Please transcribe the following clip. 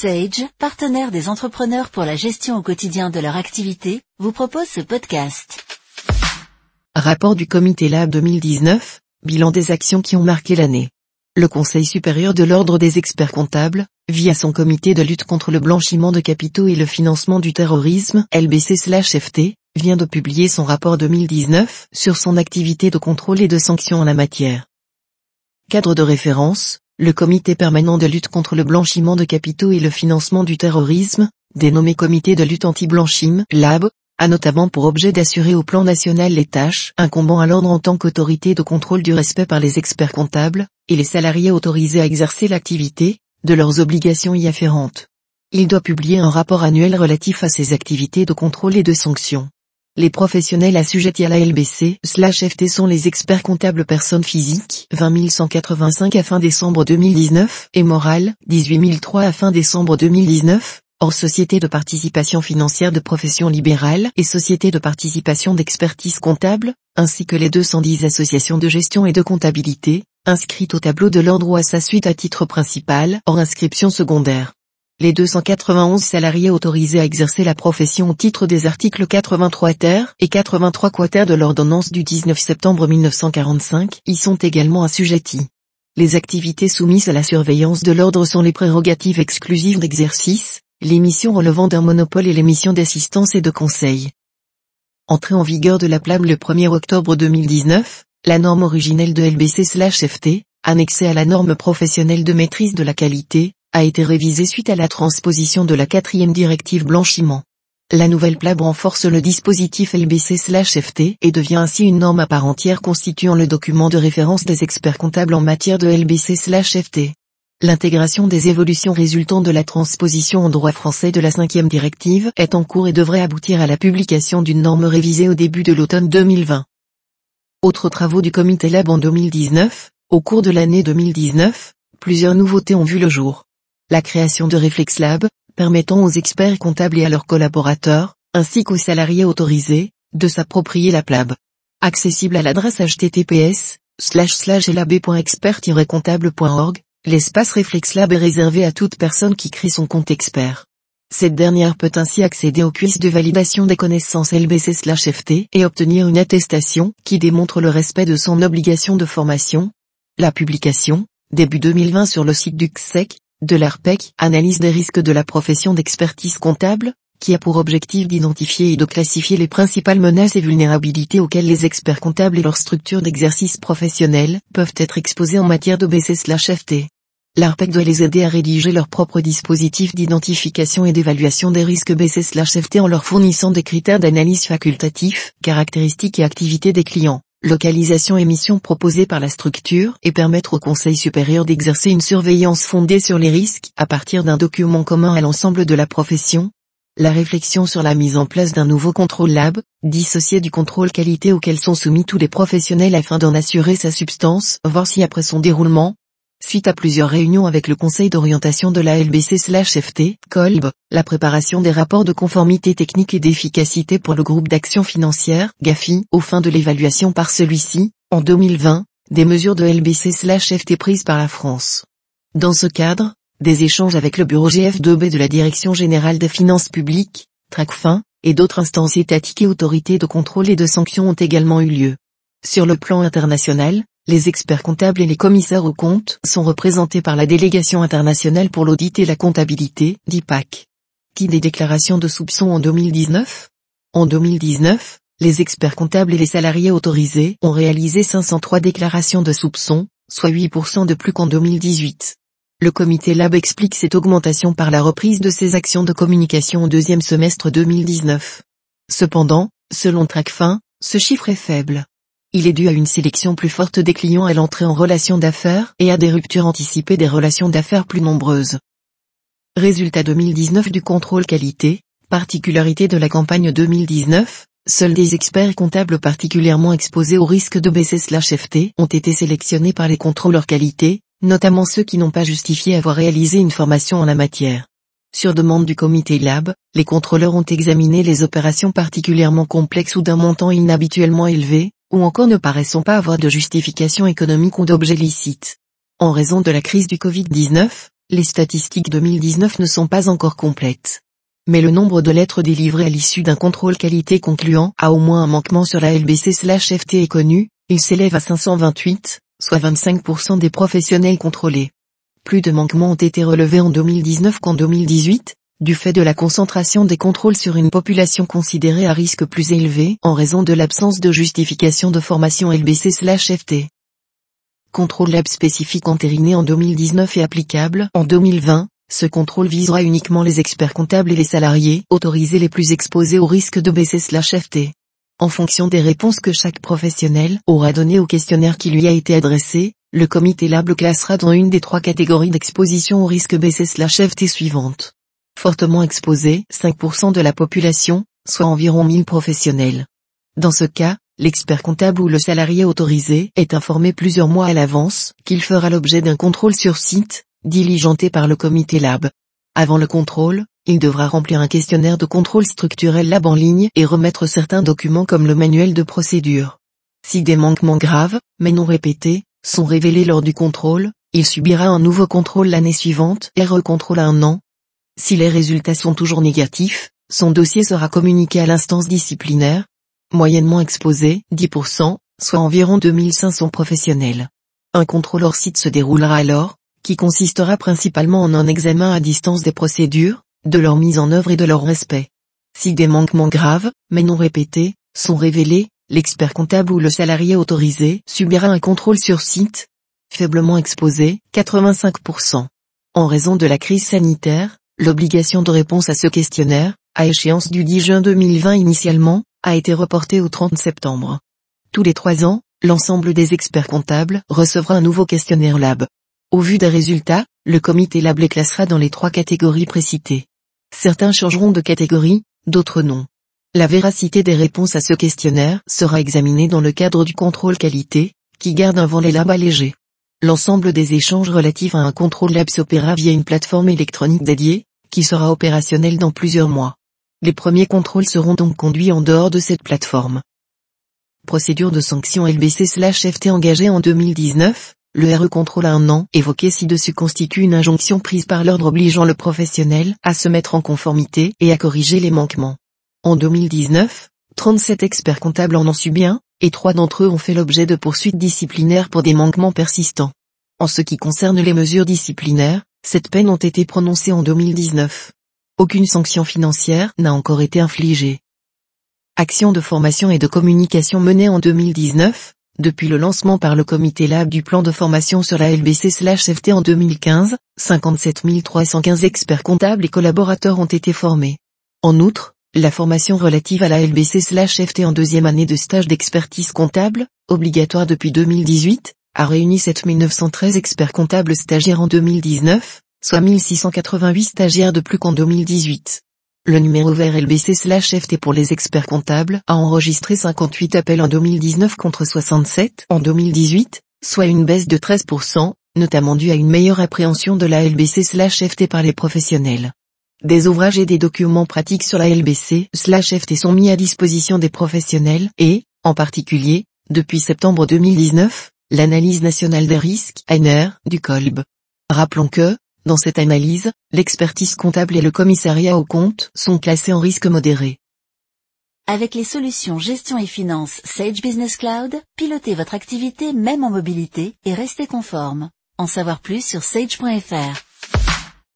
Sage, partenaire des entrepreneurs pour la gestion au quotidien de leur activité, vous propose ce podcast. Rapport du Comité Lab 2019, bilan des actions qui ont marqué l'année. Le Conseil supérieur de l'Ordre des experts comptables, via son comité de lutte contre le blanchiment de capitaux et le financement du terrorisme, LBC/FT, vient de publier son rapport 2019 sur son activité de contrôle et de sanctions en la matière. Cadre de référence, le comité permanent de lutte contre le blanchiment de capitaux et le financement du terrorisme, dénommé comité de lutte anti-blanchiment, LAB, a notamment pour objet d'assurer au plan national les tâches incombant à l'ordre en tant qu'autorité de contrôle du respect par les experts comptables, et les salariés autorisés à exercer l'activité, de leurs obligations y afférentes. Il doit publier un rapport annuel relatif à ses activités de contrôle et de sanctions. Les professionnels assujettis à la LBC FT sont les experts comptables personnes physiques 20 185 à fin décembre 2019 et morales 18 003 à fin décembre 2019, hors société de participation financière de profession libérale et société de participation d'expertise comptable, ainsi que les 210 associations de gestion et de comptabilité, inscrites au tableau de l'ordre à sa suite à titre principal, hors inscription secondaire les 291 salariés autorisés à exercer la profession au titre des articles 83 ter et 83 quater de l'ordonnance du 19 septembre 1945 y sont également assujettis. Les activités soumises à la surveillance de l'ordre sont les prérogatives exclusives d'exercice, les missions relevant d'un monopole et les missions d'assistance et de conseil. Entrée en vigueur de la PLAM le 1er octobre 2019, la norme originelle de LBC/FT, annexée à la norme professionnelle de maîtrise de la qualité, a été révisée suite à la transposition de la quatrième directive blanchiment. La nouvelle PLAB renforce le dispositif LBC/FT et devient ainsi une norme à part entière constituant le document de référence des experts comptables en matière de LBC/FT. L'intégration des évolutions résultant de la transposition en droit français de la cinquième directive est en cours et devrait aboutir à la publication d'une norme révisée au début de l'automne 2020. Autres travaux du comité Lab en 2019, au cours de l'année 2019, plusieurs nouveautés ont vu le jour la création de ReflexLab, permettant aux experts comptables et à leurs collaborateurs, ainsi qu'aux salariés autorisés, de s'approprier la PLAB. Accessible à l'adresse https lab.expert-comptable.org, l'espace ReflexLab est réservé à toute personne qui crée son compte expert. Cette dernière peut ainsi accéder aux cuisses de validation des connaissances LBC/FT et obtenir une attestation qui démontre le respect de son obligation de formation. La publication, début 2020 sur le site du CSEC, de l'ARPEC, analyse des risques de la profession d'expertise comptable, qui a pour objectif d'identifier et de classifier les principales menaces et vulnérabilités auxquelles les experts comptables et leurs structures d'exercice professionnel peuvent être exposés en matière d'OBC/FT. L'ARPEC doit les aider à rédiger leur propre dispositif d'identification et d'évaluation des risques BC/FT en leur fournissant des critères d'analyse facultatifs, caractéristiques et activités des clients localisation et mission proposée par la structure et permettre au Conseil supérieur d'exercer une surveillance fondée sur les risques à partir d'un document commun à l'ensemble de la profession. La réflexion sur la mise en place d'un nouveau contrôle lab, dissocié du contrôle qualité auquel sont soumis tous les professionnels afin d'en assurer sa substance, voir si après son déroulement, Suite à plusieurs réunions avec le Conseil d'orientation de la LBC/FT, COLB, la préparation des rapports de conformité technique et d'efficacité pour le groupe d'action financière, GAFI, au fin de l'évaluation par celui-ci, en 2020, des mesures de LBC/FT prises par la France. Dans ce cadre, des échanges avec le bureau GF2B de la Direction Générale des Finances Publiques, TRACFIN, et d'autres instances étatiques et autorités de contrôle et de sanctions ont également eu lieu. Sur le plan international, les experts comptables et les commissaires aux comptes sont représentés par la délégation internationale pour l'audit et la comptabilité, DIPAC. Qui des déclarations de soupçons en 2019 En 2019, les experts comptables et les salariés autorisés ont réalisé 503 déclarations de soupçons, soit 8% de plus qu'en 2018. Le comité Lab explique cette augmentation par la reprise de ses actions de communication au deuxième semestre 2019. Cependant, selon TRACFIN, ce chiffre est faible. Il est dû à une sélection plus forte des clients à l'entrée en relation d'affaires et à des ruptures anticipées des relations d'affaires plus nombreuses. Résultat 2019 du contrôle qualité, particularité de la campagne 2019, seuls des experts comptables particulièrement exposés au risque de BC/FT ont été sélectionnés par les contrôleurs qualité, notamment ceux qui n'ont pas justifié avoir réalisé une formation en la matière. Sur demande du comité Lab, les contrôleurs ont examiné les opérations particulièrement complexes ou d'un montant inhabituellement élevé, ou encore ne paraissant pas avoir de justification économique ou d'objet licite. En raison de la crise du Covid-19, les statistiques 2019 ne sont pas encore complètes. Mais le nombre de lettres délivrées à l'issue d'un contrôle qualité concluant à au moins un manquement sur la LBC/FT est connu, il s'élève à 528, soit 25% des professionnels contrôlés. Plus de manquements ont été relevés en 2019 qu'en 2018, du fait de la concentration des contrôles sur une population considérée à risque plus élevé en raison de l'absence de justification de formation LBC/FT. Contrôle lab spécifique entériné en 2019 et applicable en 2020, ce contrôle visera uniquement les experts comptables et les salariés autorisés les plus exposés au risque de BC/FT. En fonction des réponses que chaque professionnel aura données au questionnaire qui lui a été adressé, le comité lab le classera dans une des trois catégories d'exposition au risque BC/FT suivantes. Fortement exposé, 5% de la population, soit environ 1000 professionnels. Dans ce cas, l'expert comptable ou le salarié autorisé est informé plusieurs mois à l'avance qu'il fera l'objet d'un contrôle sur site, diligenté par le comité lab. Avant le contrôle, il devra remplir un questionnaire de contrôle structurel lab en ligne et remettre certains documents comme le manuel de procédure. Si des manquements graves, mais non répétés, sont révélés lors du contrôle, il subira un nouveau contrôle l'année suivante et recontrôle un an. Si les résultats sont toujours négatifs, son dossier sera communiqué à l'instance disciplinaire, moyennement exposé, 10%, soit environ 2500 professionnels. Un contrôle hors site se déroulera alors, qui consistera principalement en un examen à distance des procédures, de leur mise en œuvre et de leur respect. Si des manquements graves, mais non répétés, sont révélés, l'expert comptable ou le salarié autorisé subira un contrôle sur site, faiblement exposé, 85%. En raison de la crise sanitaire, l'obligation de réponse à ce questionnaire, à échéance du 10 juin 2020 initialement, a été reporté au 30 septembre. Tous les trois ans, l'ensemble des experts comptables recevra un nouveau questionnaire lab. Au vu des résultats, le comité lab les classera dans les trois catégories précitées. Certains changeront de catégorie, d'autres non. La véracité des réponses à ce questionnaire sera examinée dans le cadre du contrôle qualité, qui garde un volet lab allégé. L'ensemble des échanges relatifs à un contrôle lab s'opéra via une plateforme électronique dédiée, qui sera opérationnelle dans plusieurs mois. Les premiers contrôles seront donc conduits en dehors de cette plateforme. Procédure de sanction LBC/FT engagée en 2019, le RE contrôle à un an évoqué ci-dessus constitue une injonction prise par l'ordre obligeant le professionnel à se mettre en conformité et à corriger les manquements. En 2019, 37 experts comptables en ont subi un, et trois d'entre eux ont fait l'objet de poursuites disciplinaires pour des manquements persistants. En ce qui concerne les mesures disciplinaires, cette peine ont été prononcées en 2019. Aucune sanction financière n'a encore été infligée. Action de formation et de communication menée en 2019, depuis le lancement par le comité LAB du plan de formation sur la LBC/FT en 2015, 57 315 experts comptables et collaborateurs ont été formés. En outre, la formation relative à la LBC/FT en deuxième année de stage d'expertise comptable, obligatoire depuis 2018, a réuni 7913 experts comptables stagiaires en 2019, soit 1688 stagiaires de plus qu'en 2018. Le numéro vert LBC/FT pour les experts comptables a enregistré 58 appels en 2019 contre 67 en 2018, soit une baisse de 13%, notamment due à une meilleure appréhension de la LBC/FT par les professionnels. Des ouvrages et des documents pratiques sur la LBC/FT sont mis à disposition des professionnels et, en particulier, depuis septembre 2019, l'analyse nationale des risques, ANR, du COLB. Rappelons que, dans cette analyse, l'expertise comptable et le commissariat aux comptes sont classés en risque modéré. Avec les solutions gestion et finance Sage Business Cloud, pilotez votre activité même en mobilité et restez conforme. En savoir plus sur sage.fr.